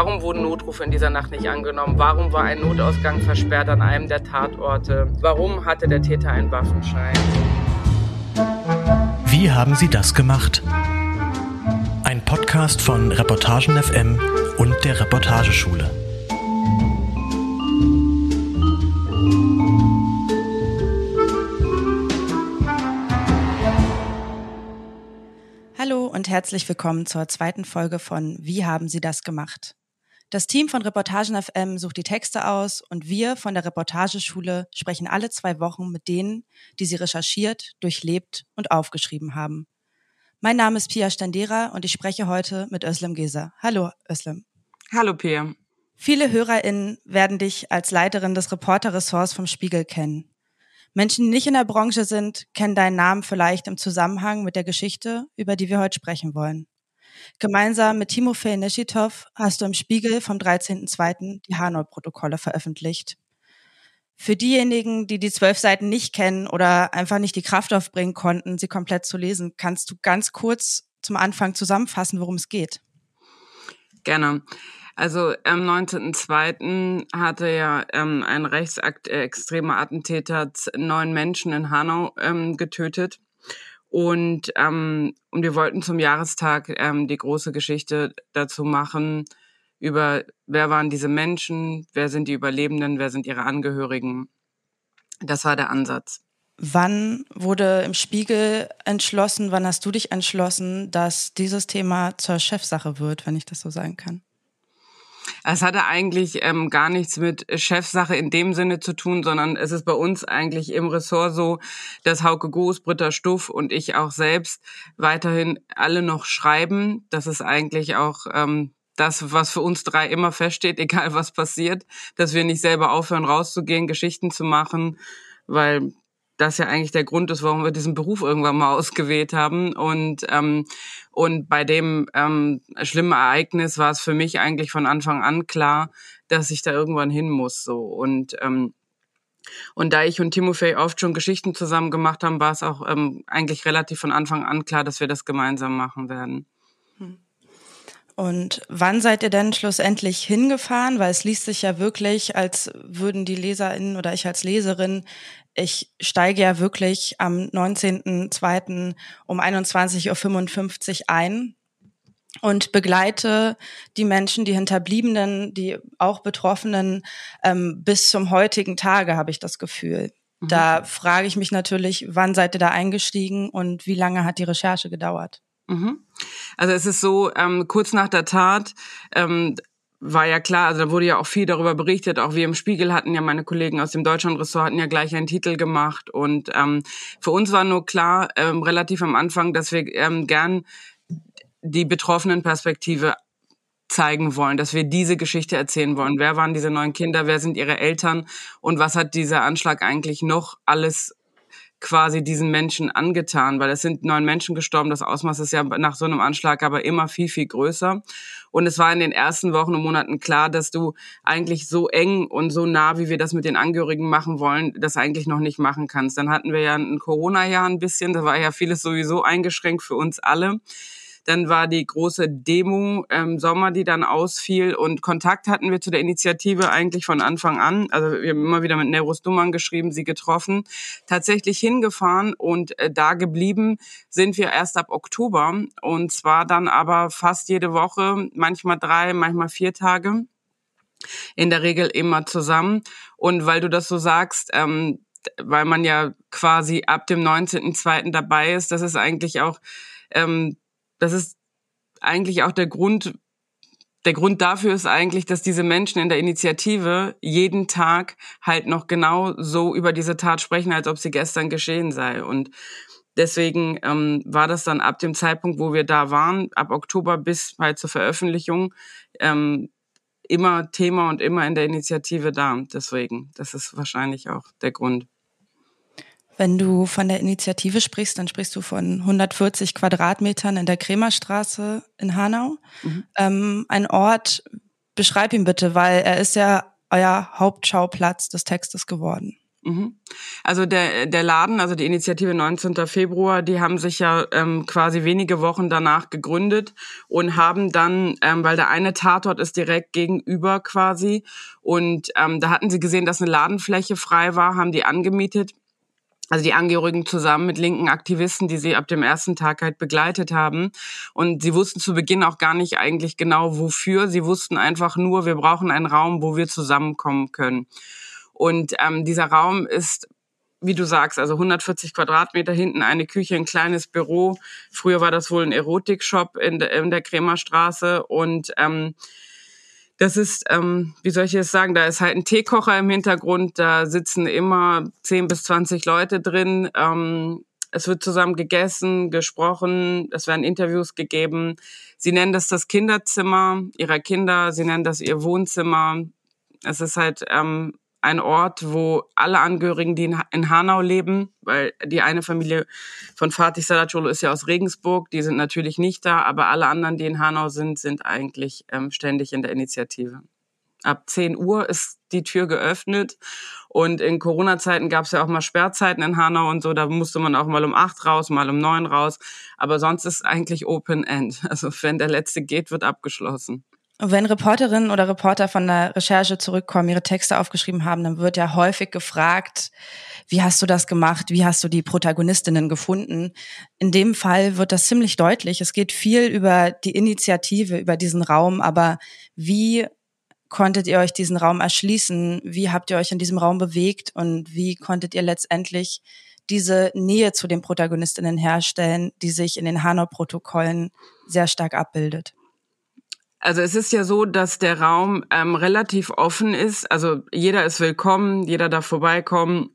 Warum wurden Notrufe in dieser Nacht nicht angenommen? Warum war ein Notausgang versperrt an einem der Tatorte? Warum hatte der Täter einen Waffenschein? Wie haben Sie das gemacht? Ein Podcast von Reportagen FM und der Reportageschule. Hallo und herzlich willkommen zur zweiten Folge von Wie haben Sie das gemacht? Das Team von Reportagen FM sucht die Texte aus und wir von der Reportageschule sprechen alle zwei Wochen mit denen, die sie recherchiert, durchlebt und aufgeschrieben haben. Mein Name ist Pia Standera und ich spreche heute mit Özlem Geser. Hallo Özlem. Hallo Pia. Viele HörerInnen werden dich als Leiterin des Reporterressorts vom Spiegel kennen. Menschen, die nicht in der Branche sind, kennen deinen Namen vielleicht im Zusammenhang mit der Geschichte, über die wir heute sprechen wollen. Gemeinsam mit Timofey Neschitov hast du im Spiegel vom 13.02. die Hanoi-Protokolle veröffentlicht. Für diejenigen, die die zwölf Seiten nicht kennen oder einfach nicht die Kraft aufbringen konnten, sie komplett zu lesen, kannst du ganz kurz zum Anfang zusammenfassen, worum es geht? Gerne. Also am 19.02. hatte ja ähm, ein rechtsextremer äh, Attentäter neun Menschen in Hanau ähm, getötet. Und, ähm, und wir wollten zum Jahrestag ähm, die große Geschichte dazu machen, über wer waren diese Menschen, wer sind die Überlebenden, wer sind ihre Angehörigen. Das war der Ansatz. Wann wurde im Spiegel entschlossen, wann hast du dich entschlossen, dass dieses Thema zur Chefsache wird, wenn ich das so sagen kann? Es hatte eigentlich ähm, gar nichts mit Chefsache in dem Sinne zu tun, sondern es ist bei uns eigentlich im Ressort so, dass Hauke Goos, Britta Stuff und ich auch selbst weiterhin alle noch schreiben. Das ist eigentlich auch ähm, das, was für uns drei immer feststeht, egal was passiert, dass wir nicht selber aufhören, rauszugehen, Geschichten zu machen, weil das ja eigentlich der Grund ist, warum wir diesen Beruf irgendwann mal ausgewählt haben. Und, ähm, und bei dem ähm, schlimmen Ereignis war es für mich eigentlich von Anfang an klar, dass ich da irgendwann hin muss. So. Und, ähm, und da ich und Timofey oft schon Geschichten zusammen gemacht haben, war es auch ähm, eigentlich relativ von Anfang an klar, dass wir das gemeinsam machen werden. Hm. Und wann seid ihr denn schlussendlich hingefahren? Weil es liest sich ja wirklich, als würden die LeserInnen oder ich als Leserin ich steige ja wirklich am 19.02. um 21.55 Uhr ein und begleite die Menschen, die Hinterbliebenen, die auch Betroffenen ähm, bis zum heutigen Tage, habe ich das Gefühl. Mhm. Da frage ich mich natürlich, wann seid ihr da eingestiegen und wie lange hat die Recherche gedauert? Mhm. Also es ist so, ähm, kurz nach der Tat ähm, war ja klar, also da wurde ja auch viel darüber berichtet, auch wir im Spiegel hatten ja meine Kollegen aus dem Deutschlandressort hatten ja gleich einen Titel gemacht und ähm, für uns war nur klar, ähm, relativ am Anfang, dass wir ähm, gern die betroffenen Perspektive zeigen wollen, dass wir diese Geschichte erzählen wollen. Wer waren diese neuen Kinder? Wer sind ihre Eltern? Und was hat dieser Anschlag eigentlich noch alles quasi diesen Menschen angetan, weil es sind neun Menschen gestorben. Das Ausmaß ist ja nach so einem Anschlag aber immer viel, viel größer. Und es war in den ersten Wochen und Monaten klar, dass du eigentlich so eng und so nah, wie wir das mit den Angehörigen machen wollen, das eigentlich noch nicht machen kannst. Dann hatten wir ja ein Corona-Jahr ein bisschen, da war ja vieles sowieso eingeschränkt für uns alle. Dann war die große Demo im Sommer, die dann ausfiel. Und Kontakt hatten wir zu der Initiative eigentlich von Anfang an. Also wir haben immer wieder mit Nerus Dummern geschrieben, sie getroffen, tatsächlich hingefahren und äh, da geblieben sind wir erst ab Oktober. Und zwar dann aber fast jede Woche, manchmal drei, manchmal vier Tage. In der Regel immer zusammen. Und weil du das so sagst, ähm, weil man ja quasi ab dem 19.02. dabei ist, das ist eigentlich auch ähm, das ist eigentlich auch der Grund, der Grund dafür ist eigentlich, dass diese Menschen in der Initiative jeden Tag halt noch genau so über diese Tat sprechen, als ob sie gestern geschehen sei. Und deswegen ähm, war das dann ab dem Zeitpunkt, wo wir da waren, ab Oktober bis halt zur Veröffentlichung, ähm, immer Thema und immer in der Initiative da. Deswegen, das ist wahrscheinlich auch der Grund. Wenn du von der Initiative sprichst, dann sprichst du von 140 Quadratmetern in der Kremerstraße in Hanau. Mhm. Ähm, ein Ort, beschreib ihn bitte, weil er ist ja euer Hauptschauplatz des Textes geworden. Mhm. Also der, der Laden, also die Initiative 19. Februar, die haben sich ja ähm, quasi wenige Wochen danach gegründet und haben dann, ähm, weil der eine Tatort ist direkt gegenüber quasi und ähm, da hatten sie gesehen, dass eine Ladenfläche frei war, haben die angemietet also die Angehörigen zusammen mit linken Aktivisten, die sie ab dem ersten Tag halt begleitet haben. Und sie wussten zu Beginn auch gar nicht eigentlich genau wofür. Sie wussten einfach nur, wir brauchen einen Raum, wo wir zusammenkommen können. Und ähm, dieser Raum ist wie du sagst, also 140 Quadratmeter hinten eine Küche, ein kleines Büro. Früher war das wohl ein Erotikshop in, de, in der Kremerstraße und ähm, das ist, ähm, wie soll ich es sagen, da ist halt ein Teekocher im Hintergrund, da sitzen immer 10 bis 20 Leute drin. Ähm, es wird zusammen gegessen, gesprochen, es werden Interviews gegeben. Sie nennen das das Kinderzimmer ihrer Kinder, sie nennen das ihr Wohnzimmer. Es ist halt ähm, ein Ort, wo alle Angehörigen, die in Hanau leben, weil die eine Familie von Fatih Salacolo ist ja aus Regensburg, die sind natürlich nicht da, aber alle anderen, die in Hanau sind, sind eigentlich ähm, ständig in der Initiative. Ab 10 Uhr ist die Tür geöffnet und in Corona-Zeiten gab es ja auch mal Sperrzeiten in Hanau und so, da musste man auch mal um acht raus, mal um neun raus, aber sonst ist eigentlich Open End. Also wenn der Letzte geht, wird abgeschlossen. Wenn Reporterinnen oder Reporter von der Recherche zurückkommen, ihre Texte aufgeschrieben haben, dann wird ja häufig gefragt, wie hast du das gemacht? Wie hast du die Protagonistinnen gefunden? In dem Fall wird das ziemlich deutlich. Es geht viel über die Initiative, über diesen Raum, aber wie konntet ihr euch diesen Raum erschließen? Wie habt ihr euch in diesem Raum bewegt und wie konntet ihr letztendlich diese Nähe zu den Protagonistinnen herstellen, die sich in den Hanau-Protokollen sehr stark abbildet? Also es ist ja so, dass der Raum ähm, relativ offen ist. Also jeder ist willkommen, jeder darf vorbeikommen.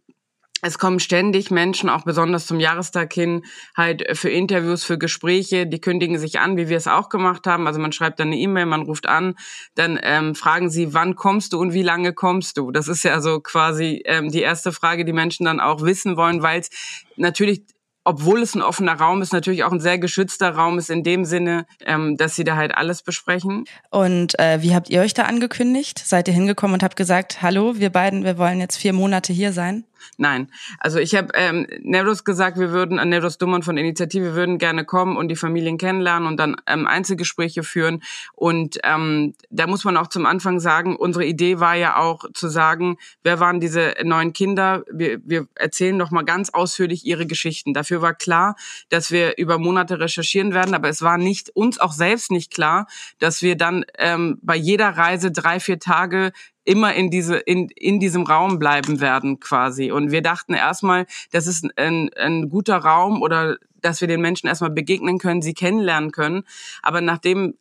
Es kommen ständig Menschen, auch besonders zum Jahrestag hin, halt für Interviews, für Gespräche. Die kündigen sich an, wie wir es auch gemacht haben. Also man schreibt dann eine E-Mail, man ruft an, dann ähm, fragen sie, wann kommst du und wie lange kommst du? Das ist ja so quasi ähm, die erste Frage, die Menschen dann auch wissen wollen, weil es natürlich obwohl es ein offener Raum ist, natürlich auch ein sehr geschützter Raum ist in dem Sinne, ähm, dass sie da halt alles besprechen. Und äh, wie habt ihr euch da angekündigt? Seid ihr hingekommen und habt gesagt, hallo, wir beiden, wir wollen jetzt vier Monate hier sein? Nein, also ich habe ähm, Nevros gesagt, wir würden, an Nevros Dummern von Initiative würden gerne kommen und die Familien kennenlernen und dann ähm, Einzelgespräche führen. Und ähm, da muss man auch zum Anfang sagen, unsere Idee war ja auch zu sagen, wer waren diese neuen Kinder? Wir, wir erzählen noch mal ganz ausführlich ihre Geschichten. Dafür war klar, dass wir über Monate recherchieren werden, aber es war nicht uns auch selbst nicht klar, dass wir dann ähm, bei jeder Reise drei, vier Tage immer in diese in, in diesem Raum bleiben werden quasi. Und wir dachten erstmal das ist ein, ein guter Raum oder dass wir den Menschen erstmal begegnen können sie kennenlernen können. Aber nachdem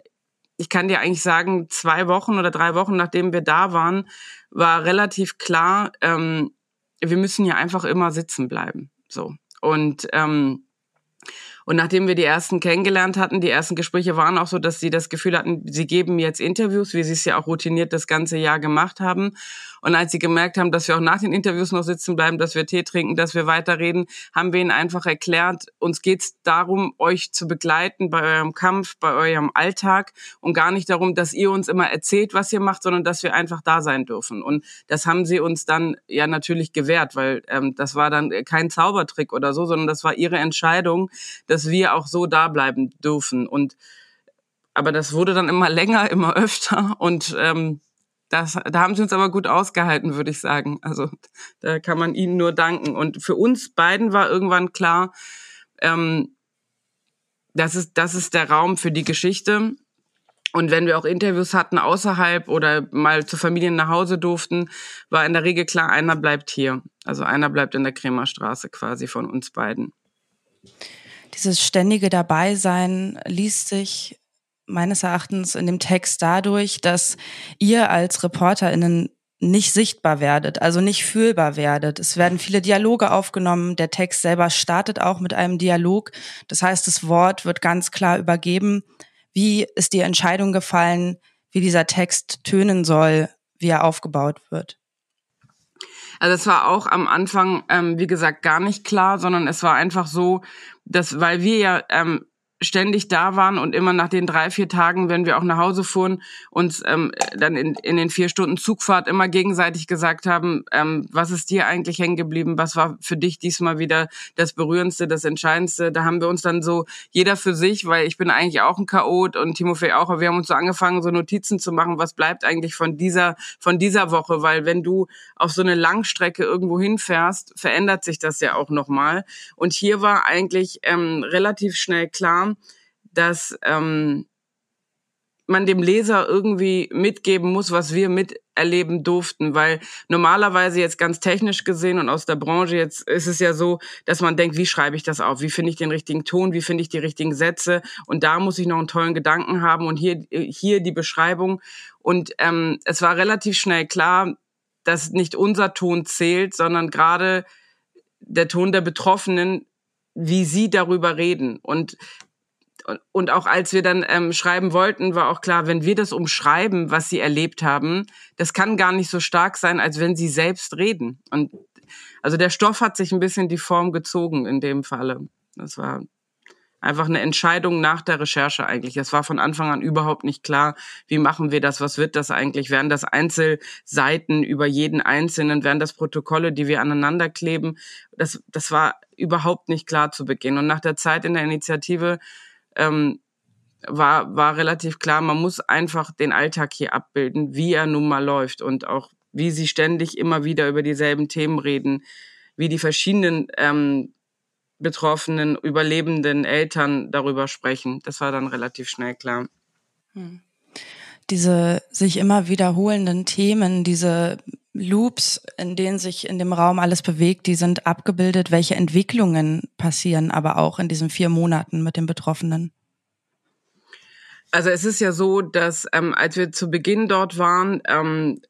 ich kann dir eigentlich sagen zwei Wochen oder drei Wochen nachdem wir da waren war relativ klar ähm, wir müssen ja einfach immer sitzen bleiben. So. Und ähm, und nachdem wir die ersten kennengelernt hatten, die ersten Gespräche waren auch so, dass sie das Gefühl hatten, sie geben jetzt Interviews, wie sie es ja auch routiniert das ganze Jahr gemacht haben. Und als sie gemerkt haben, dass wir auch nach den Interviews noch sitzen bleiben, dass wir Tee trinken, dass wir weiterreden, haben wir ihnen einfach erklärt, uns geht es darum, euch zu begleiten bei eurem Kampf, bei eurem Alltag und gar nicht darum, dass ihr uns immer erzählt, was ihr macht, sondern dass wir einfach da sein dürfen. Und das haben sie uns dann ja natürlich gewährt, weil ähm, das war dann kein Zaubertrick oder so, sondern das war ihre Entscheidung, dass wir auch so da bleiben dürfen. Und aber das wurde dann immer länger, immer öfter und ähm, das, da haben sie uns aber gut ausgehalten, würde ich sagen. Also da kann man ihnen nur danken. Und für uns beiden war irgendwann klar, ähm, das ist, das ist der Raum für die Geschichte. Und wenn wir auch Interviews hatten außerhalb oder mal zu Familien nach Hause durften, war in der Regel klar, einer bleibt hier. Also einer bleibt in der Kremerstraße quasi von uns beiden. Dieses ständige Dabeisein liest sich meines Erachtens in dem Text dadurch, dass ihr als ReporterInnen nicht sichtbar werdet, also nicht fühlbar werdet. Es werden viele Dialoge aufgenommen. Der Text selber startet auch mit einem Dialog. Das heißt, das Wort wird ganz klar übergeben. Wie ist die Entscheidung gefallen, wie dieser Text tönen soll, wie er aufgebaut wird? Also es war auch am Anfang, ähm, wie gesagt, gar nicht klar, sondern es war einfach so, dass, weil wir ja ähm, ständig da waren und immer nach den drei, vier Tagen, wenn wir auch nach Hause fuhren, uns ähm, dann in, in den vier Stunden Zugfahrt immer gegenseitig gesagt haben, ähm, was ist dir eigentlich hängen geblieben, was war für dich diesmal wieder das Berührendste, das Entscheidendste. Da haben wir uns dann so, jeder für sich, weil ich bin eigentlich auch ein Chaot und Timofey auch, aber wir haben uns so angefangen, so Notizen zu machen, was bleibt eigentlich von dieser, von dieser Woche, weil wenn du auf so eine Langstrecke irgendwo hinfährst, verändert sich das ja auch nochmal. Und hier war eigentlich ähm, relativ schnell klar, dass ähm, man dem Leser irgendwie mitgeben muss, was wir miterleben durften, weil normalerweise jetzt ganz technisch gesehen und aus der Branche jetzt ist es ja so, dass man denkt, wie schreibe ich das auf? Wie finde ich den richtigen Ton? Wie finde ich die richtigen Sätze? Und da muss ich noch einen tollen Gedanken haben und hier hier die Beschreibung und ähm, es war relativ schnell klar, dass nicht unser Ton zählt, sondern gerade der Ton der Betroffenen, wie sie darüber reden und und auch als wir dann ähm, schreiben wollten, war auch klar, wenn wir das umschreiben, was sie erlebt haben, das kann gar nicht so stark sein, als wenn sie selbst reden. Und also der Stoff hat sich ein bisschen die Form gezogen in dem Falle. Das war einfach eine Entscheidung nach der Recherche eigentlich. Es war von Anfang an überhaupt nicht klar, wie machen wir das, was wird das eigentlich? Werden das Einzelseiten über jeden Einzelnen, werden das Protokolle, die wir aneinander kleben? Das, das war überhaupt nicht klar zu Beginn. Und nach der Zeit in der Initiative ähm, war, war relativ klar, man muss einfach den Alltag hier abbilden, wie er nun mal läuft und auch wie sie ständig immer wieder über dieselben Themen reden, wie die verschiedenen ähm, betroffenen, überlebenden Eltern darüber sprechen. Das war dann relativ schnell klar. Hm. Diese sich immer wiederholenden Themen, diese Loops, in denen sich in dem Raum alles bewegt, die sind abgebildet. Welche Entwicklungen passieren aber auch in diesen vier Monaten mit den Betroffenen? Also es ist ja so, dass ähm, als wir zu Beginn dort waren, ähm,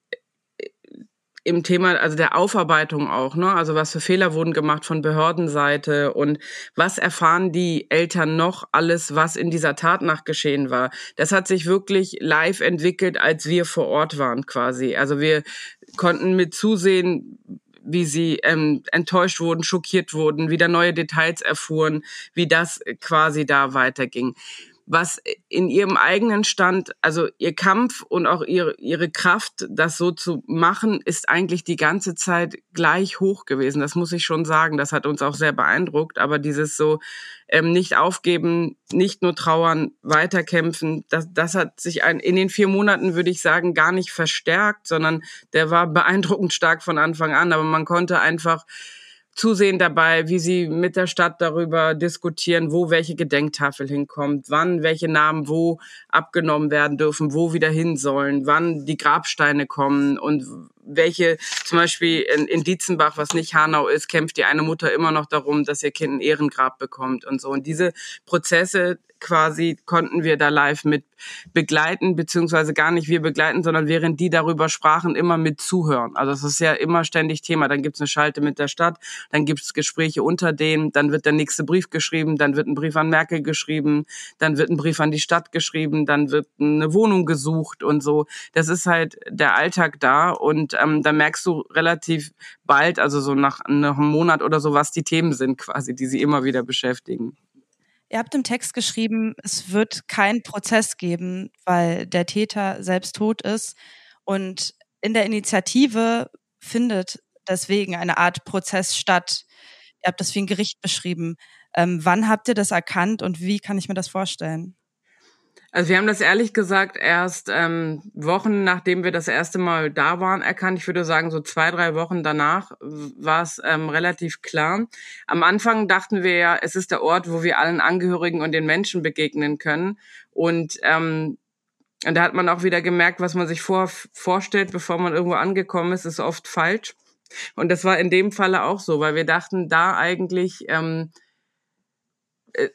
im Thema, also der Aufarbeitung auch, ne? Also was für Fehler wurden gemacht von Behördenseite und was erfahren die Eltern noch alles, was in dieser Tatnacht geschehen war. Das hat sich wirklich live entwickelt, als wir vor Ort waren quasi. Also wir konnten mit zusehen, wie sie ähm, enttäuscht wurden, schockiert wurden, wieder neue Details erfuhren, wie das quasi da weiterging was in ihrem eigenen Stand, also ihr Kampf und auch ihre, ihre Kraft, das so zu machen, ist eigentlich die ganze Zeit gleich hoch gewesen. Das muss ich schon sagen. Das hat uns auch sehr beeindruckt. Aber dieses so ähm, nicht aufgeben, nicht nur trauern, weiterkämpfen, das, das hat sich ein, in den vier Monaten, würde ich sagen, gar nicht verstärkt, sondern der war beeindruckend stark von Anfang an. Aber man konnte einfach zusehen dabei, wie sie mit der Stadt darüber diskutieren, wo welche Gedenktafel hinkommt, wann welche Namen wo abgenommen werden dürfen, wo wieder hin sollen, wann die Grabsteine kommen und welche, zum Beispiel in, in Dietzenbach, was nicht Hanau ist, kämpft die eine Mutter immer noch darum, dass ihr Kind ein Ehrengrab bekommt und so. Und diese Prozesse quasi konnten wir da live mit begleiten, beziehungsweise gar nicht wir begleiten, sondern während die darüber sprachen, immer mit zuhören. Also es ist ja immer ständig Thema. Dann gibt's eine Schalte mit der Stadt, dann gibt's Gespräche unter denen, dann wird der nächste Brief geschrieben, dann wird ein Brief an Merkel geschrieben, dann wird ein Brief an die Stadt geschrieben, dann wird eine Wohnung gesucht und so. Das ist halt der Alltag da und ähm, da merkst du relativ bald, also so nach, nach einem Monat oder so, was die Themen sind quasi, die sie immer wieder beschäftigen. Ihr habt im Text geschrieben, es wird keinen Prozess geben, weil der Täter selbst tot ist. Und in der Initiative findet deswegen eine Art Prozess statt. Ihr habt das wie ein Gericht beschrieben. Ähm, wann habt ihr das erkannt und wie kann ich mir das vorstellen? Also wir haben das ehrlich gesagt erst ähm, Wochen nachdem wir das erste Mal da waren erkannt. Ich würde sagen, so zwei, drei Wochen danach war es ähm, relativ klar. Am Anfang dachten wir ja, es ist der Ort, wo wir allen Angehörigen und den Menschen begegnen können. Und ähm, und da hat man auch wieder gemerkt, was man sich vor, vorstellt, bevor man irgendwo angekommen ist, ist oft falsch. Und das war in dem Falle auch so, weil wir dachten, da eigentlich ähm, äh,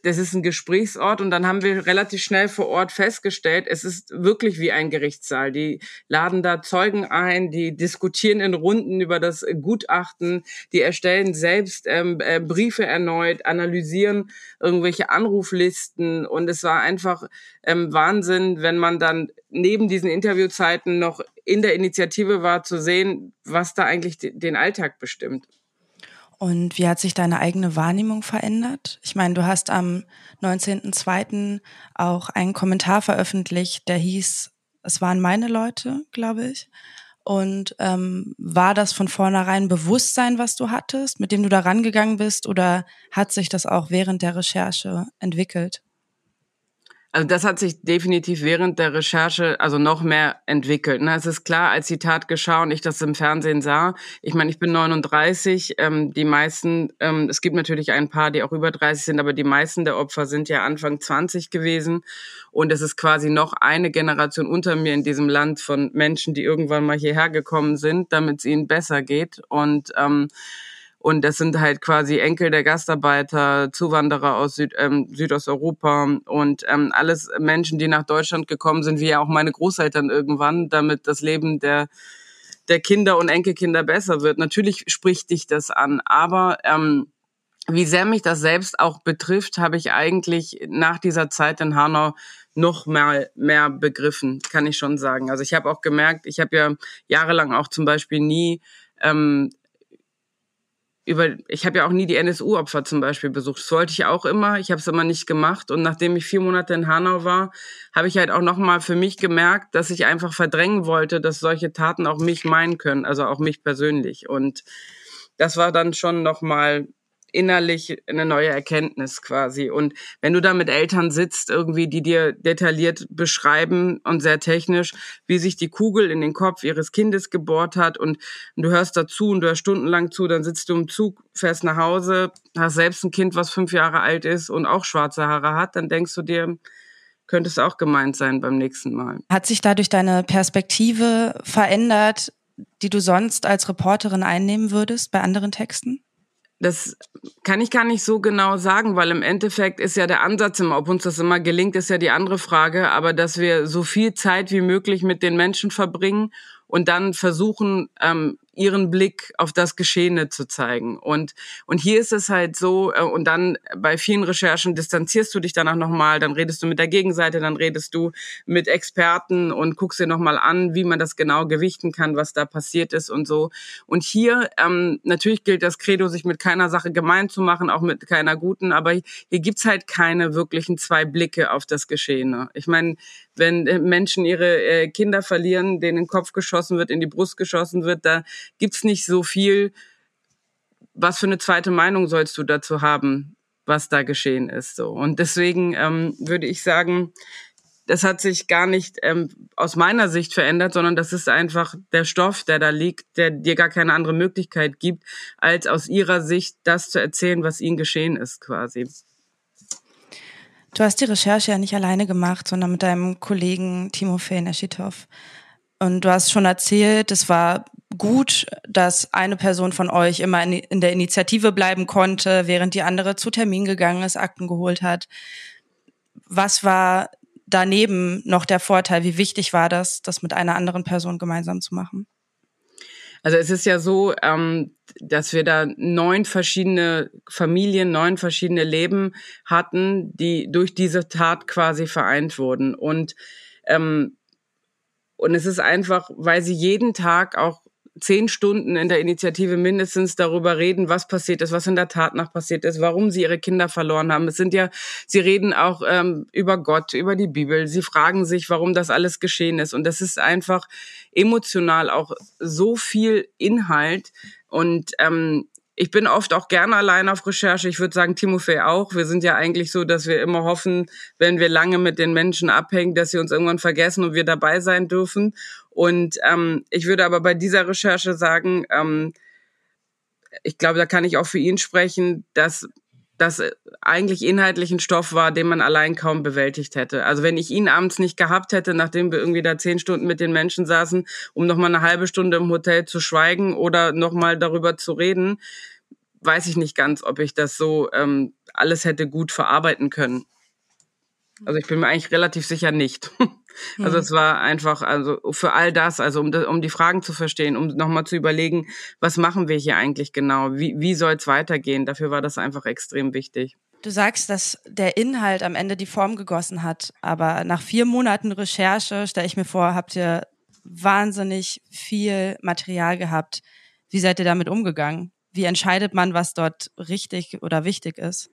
das ist ein Gesprächsort und dann haben wir relativ schnell vor Ort festgestellt, es ist wirklich wie ein Gerichtssaal. Die laden da Zeugen ein, die diskutieren in Runden über das Gutachten, die erstellen selbst ähm, äh, Briefe erneut, analysieren irgendwelche Anruflisten und es war einfach ähm, Wahnsinn, wenn man dann neben diesen Interviewzeiten noch in der Initiative war, zu sehen, was da eigentlich den Alltag bestimmt. Und wie hat sich deine eigene Wahrnehmung verändert? Ich meine, du hast am 19.02. auch einen Kommentar veröffentlicht, der hieß, es waren meine Leute, glaube ich. Und ähm, war das von vornherein Bewusstsein, was du hattest, mit dem du da rangegangen bist, oder hat sich das auch während der Recherche entwickelt? Also das hat sich definitiv während der Recherche also noch mehr entwickelt. Ne? Es ist klar, als die Tat geschah und ich das im Fernsehen sah, ich meine, ich bin 39, ähm, die meisten, ähm, es gibt natürlich ein paar, die auch über 30 sind, aber die meisten der Opfer sind ja Anfang 20 gewesen und es ist quasi noch eine Generation unter mir in diesem Land von Menschen, die irgendwann mal hierher gekommen sind, damit es ihnen besser geht und ähm, und das sind halt quasi Enkel der Gastarbeiter, Zuwanderer aus Süd, ähm, Südosteuropa und ähm, alles Menschen, die nach Deutschland gekommen sind, wie ja auch meine Großeltern irgendwann, damit das Leben der der Kinder und Enkelkinder besser wird. Natürlich spricht dich das an, aber ähm, wie sehr mich das selbst auch betrifft, habe ich eigentlich nach dieser Zeit in Hanau noch mal mehr begriffen, kann ich schon sagen. Also ich habe auch gemerkt, ich habe ja jahrelang auch zum Beispiel nie ähm, über, ich habe ja auch nie die NSU-Opfer zum Beispiel besucht. Das wollte ich auch immer. Ich habe es immer nicht gemacht. Und nachdem ich vier Monate in Hanau war, habe ich halt auch nochmal für mich gemerkt, dass ich einfach verdrängen wollte, dass solche Taten auch mich meinen können, also auch mich persönlich. Und das war dann schon nochmal innerlich eine neue Erkenntnis quasi. Und wenn du da mit Eltern sitzt, irgendwie, die dir detailliert beschreiben und sehr technisch, wie sich die Kugel in den Kopf ihres Kindes gebohrt hat und, und du hörst dazu und du hörst stundenlang zu, dann sitzt du im Zug, fährst nach Hause, hast selbst ein Kind, was fünf Jahre alt ist und auch schwarze Haare hat, dann denkst du dir, könnte es auch gemeint sein beim nächsten Mal. Hat sich dadurch deine Perspektive verändert, die du sonst als Reporterin einnehmen würdest bei anderen Texten? Das kann ich gar nicht so genau sagen, weil im Endeffekt ist ja der Ansatz immer, ob uns das immer gelingt, ist ja die andere Frage, aber dass wir so viel Zeit wie möglich mit den Menschen verbringen und dann versuchen, ähm, ihren Blick auf das Geschehene zu zeigen. Und, und hier ist es halt so, äh, und dann bei vielen Recherchen distanzierst du dich danach nochmal, dann redest du mit der Gegenseite, dann redest du mit Experten und guckst dir nochmal an, wie man das genau gewichten kann, was da passiert ist und so. Und hier, ähm, natürlich gilt das Credo, sich mit keiner Sache gemein zu machen, auch mit keiner guten, aber hier gibt's halt keine wirklichen zwei Blicke auf das Geschehene. Ich meine, wenn äh, Menschen ihre äh, Kinder verlieren, denen in den Kopf geschossen wird, in die Brust geschossen wird, da gibt's nicht so viel. Was für eine zweite Meinung sollst du dazu haben, was da geschehen ist? So und deswegen ähm, würde ich sagen, das hat sich gar nicht ähm, aus meiner Sicht verändert, sondern das ist einfach der Stoff, der da liegt, der dir gar keine andere Möglichkeit gibt, als aus ihrer Sicht das zu erzählen, was ihnen geschehen ist, quasi. Du hast die Recherche ja nicht alleine gemacht, sondern mit deinem Kollegen Timofey Neschitov. Und du hast schon erzählt, es war gut, dass eine Person von euch immer in der Initiative bleiben konnte, während die andere zu Termin gegangen ist, Akten geholt hat. Was war daneben noch der Vorteil? Wie wichtig war das, das mit einer anderen Person gemeinsam zu machen? Also es ist ja so, ähm, dass wir da neun verschiedene Familien, neun verschiedene Leben hatten, die durch diese Tat quasi vereint wurden. Und ähm, und es ist einfach, weil sie jeden Tag auch zehn Stunden in der Initiative mindestens darüber reden, was passiert ist, was in der Tat nach passiert ist, warum sie ihre Kinder verloren haben. Es sind ja, sie reden auch ähm, über Gott, über die Bibel. Sie fragen sich, warum das alles geschehen ist. Und das ist einfach emotional auch so viel Inhalt. Und ähm, ich bin oft auch gerne allein auf Recherche. Ich würde sagen, Timofey auch. Wir sind ja eigentlich so, dass wir immer hoffen, wenn wir lange mit den Menschen abhängen, dass sie uns irgendwann vergessen und wir dabei sein dürfen. Und ähm, ich würde aber bei dieser Recherche sagen, ähm, ich glaube, da kann ich auch für ihn sprechen, dass das eigentlich inhaltlich ein Stoff war, den man allein kaum bewältigt hätte. Also wenn ich ihn abends nicht gehabt hätte, nachdem wir irgendwie da zehn Stunden mit den Menschen saßen, um nochmal eine halbe Stunde im Hotel zu schweigen oder nochmal darüber zu reden, weiß ich nicht ganz, ob ich das so ähm, alles hätte gut verarbeiten können. Also ich bin mir eigentlich relativ sicher nicht. Also es war einfach, also für all das, also um, um die Fragen zu verstehen, um nochmal zu überlegen, was machen wir hier eigentlich genau, wie, wie soll es weitergehen, dafür war das einfach extrem wichtig. Du sagst, dass der Inhalt am Ende die Form gegossen hat, aber nach vier Monaten Recherche, stelle ich mir vor, habt ihr wahnsinnig viel Material gehabt. Wie seid ihr damit umgegangen? wie entscheidet man, was dort richtig oder wichtig ist?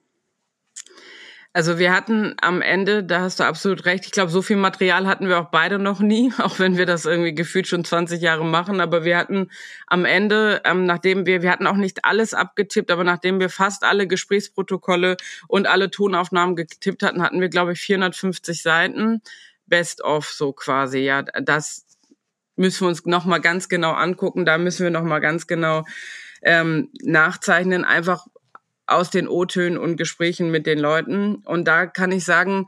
Also wir hatten am Ende, da hast du absolut recht, ich glaube, so viel Material hatten wir auch beide noch nie, auch wenn wir das irgendwie gefühlt schon 20 Jahre machen. Aber wir hatten am Ende, ähm, nachdem wir, wir hatten auch nicht alles abgetippt, aber nachdem wir fast alle Gesprächsprotokolle und alle Tonaufnahmen getippt hatten, hatten wir, glaube ich, 450 Seiten. Best of so quasi, ja. Das müssen wir uns nochmal ganz genau angucken. Da müssen wir nochmal ganz genau ähm, nachzeichnen, einfach aus den O-Tönen und Gesprächen mit den Leuten. Und da kann ich sagen,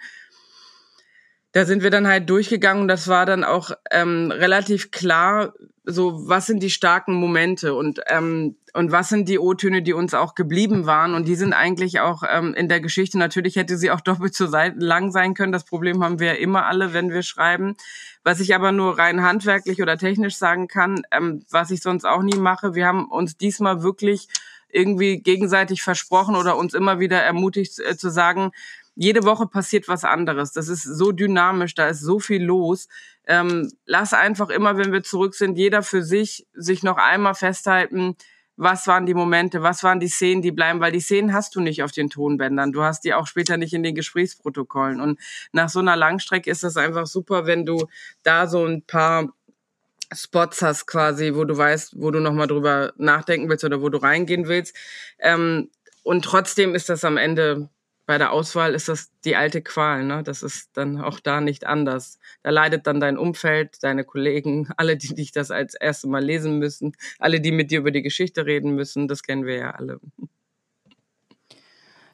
da sind wir dann halt durchgegangen das war dann auch ähm, relativ klar, so was sind die starken Momente und ähm, und was sind die O-Töne, die uns auch geblieben waren und die sind eigentlich auch ähm, in der Geschichte natürlich hätte sie auch doppelt so lang sein können. Das Problem haben wir ja immer alle, wenn wir schreiben. Was ich aber nur rein handwerklich oder technisch sagen kann, ähm, was ich sonst auch nie mache, wir haben uns diesmal wirklich irgendwie gegenseitig versprochen oder uns immer wieder ermutigt äh, zu sagen, jede Woche passiert was anderes. Das ist so dynamisch, da ist so viel los. Ähm, lass einfach immer, wenn wir zurück sind, jeder für sich sich noch einmal festhalten, was waren die Momente, was waren die Szenen, die bleiben, weil die Szenen hast du nicht auf den Tonbändern. Du hast die auch später nicht in den Gesprächsprotokollen. Und nach so einer Langstrecke ist das einfach super, wenn du da so ein paar Spots hast quasi, wo du weißt, wo du nochmal drüber nachdenken willst oder wo du reingehen willst. Ähm, und trotzdem ist das am Ende bei der Auswahl ist das die alte Qual, ne? Das ist dann auch da nicht anders. Da leidet dann dein Umfeld, deine Kollegen, alle, die dich das als erste Mal lesen müssen, alle, die mit dir über die Geschichte reden müssen, das kennen wir ja alle.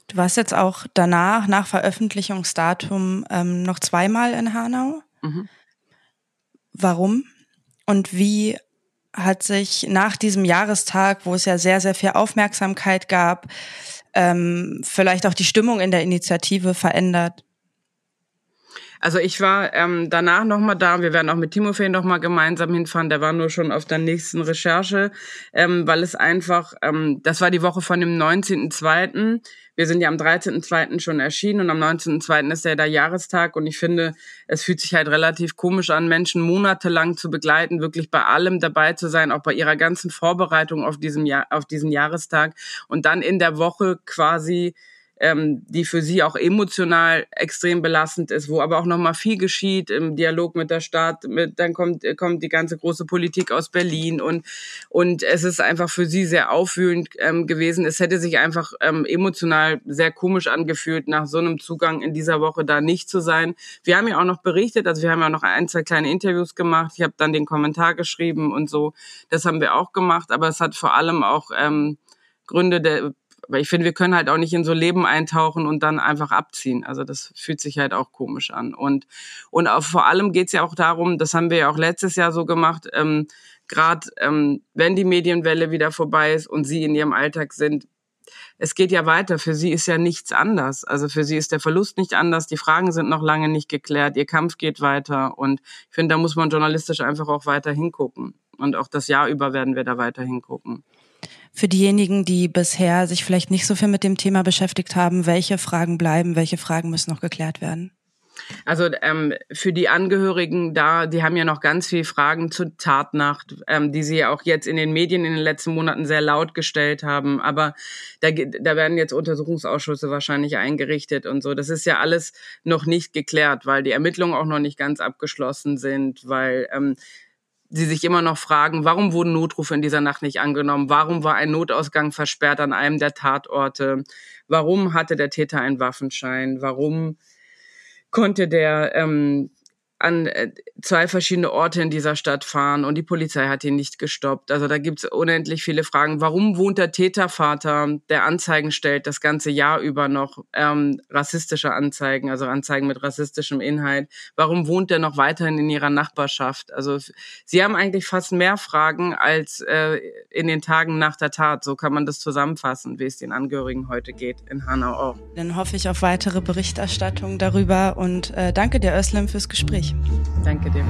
Du warst jetzt auch danach, nach Veröffentlichungsdatum, ähm, noch zweimal in Hanau. Mhm. Warum? Und wie hat sich nach diesem Jahrestag, wo es ja sehr, sehr viel Aufmerksamkeit gab, ähm, vielleicht auch die Stimmung in der Initiative verändert? Also ich war ähm, danach nochmal da. Wir werden auch mit Timofey nochmal gemeinsam hinfahren. Der war nur schon auf der nächsten Recherche, ähm, weil es einfach, ähm, das war die Woche von dem 19.02. Wir sind ja am 13.02. schon erschienen und am 19.02. ist ja der Jahrestag und ich finde, es fühlt sich halt relativ komisch an, Menschen monatelang zu begleiten, wirklich bei allem dabei zu sein, auch bei ihrer ganzen Vorbereitung auf diesem Jahr, auf diesen Jahrestag und dann in der Woche quasi ähm, die für sie auch emotional extrem belastend ist, wo aber auch nochmal viel geschieht im Dialog mit der Stadt. Mit, dann kommt, kommt die ganze große Politik aus Berlin und, und es ist einfach für sie sehr aufwühlend ähm, gewesen. Es hätte sich einfach ähm, emotional sehr komisch angefühlt, nach so einem Zugang in dieser Woche da nicht zu sein. Wir haben ja auch noch berichtet, also wir haben ja noch ein, zwei kleine Interviews gemacht. Ich habe dann den Kommentar geschrieben und so. Das haben wir auch gemacht, aber es hat vor allem auch ähm, Gründe der aber ich finde, wir können halt auch nicht in so Leben eintauchen und dann einfach abziehen. Also das fühlt sich halt auch komisch an. Und, und auch, vor allem geht es ja auch darum, das haben wir ja auch letztes Jahr so gemacht, ähm, gerade ähm, wenn die Medienwelle wieder vorbei ist und sie in ihrem Alltag sind, es geht ja weiter. Für sie ist ja nichts anders. Also für sie ist der Verlust nicht anders. Die Fragen sind noch lange nicht geklärt. Ihr Kampf geht weiter. Und ich finde, da muss man journalistisch einfach auch weiter hingucken. Und auch das Jahr über werden wir da weiter hingucken. Für diejenigen, die bisher sich vielleicht nicht so viel mit dem Thema beschäftigt haben, welche Fragen bleiben, welche Fragen müssen noch geklärt werden? Also ähm, für die Angehörigen da, die haben ja noch ganz viele Fragen zur Tatnacht, ähm, die sie ja auch jetzt in den Medien in den letzten Monaten sehr laut gestellt haben. Aber da, da werden jetzt Untersuchungsausschüsse wahrscheinlich eingerichtet und so. Das ist ja alles noch nicht geklärt, weil die Ermittlungen auch noch nicht ganz abgeschlossen sind, weil ähm, sie sich immer noch fragen, warum wurden Notrufe in dieser Nacht nicht angenommen? Warum war ein Notausgang versperrt an einem der Tatorte? Warum hatte der Täter einen Waffenschein? Warum konnte der ähm, an äh, zwei verschiedene Orte in dieser Stadt fahren und die Polizei hat ihn nicht gestoppt. Also da gibt's unendlich viele Fragen. Warum wohnt der Tätervater, der Anzeigen stellt, das ganze Jahr über noch ähm, rassistische Anzeigen, also Anzeigen mit rassistischem Inhalt? Warum wohnt er noch weiterhin in ihrer Nachbarschaft? Also sie haben eigentlich fast mehr Fragen als äh, in den Tagen nach der Tat. So kann man das zusammenfassen, wie es den Angehörigen heute geht in Hanau auch. Dann hoffe ich auf weitere Berichterstattung darüber und äh, danke dir, Özlem, fürs Gespräch. Danke dir.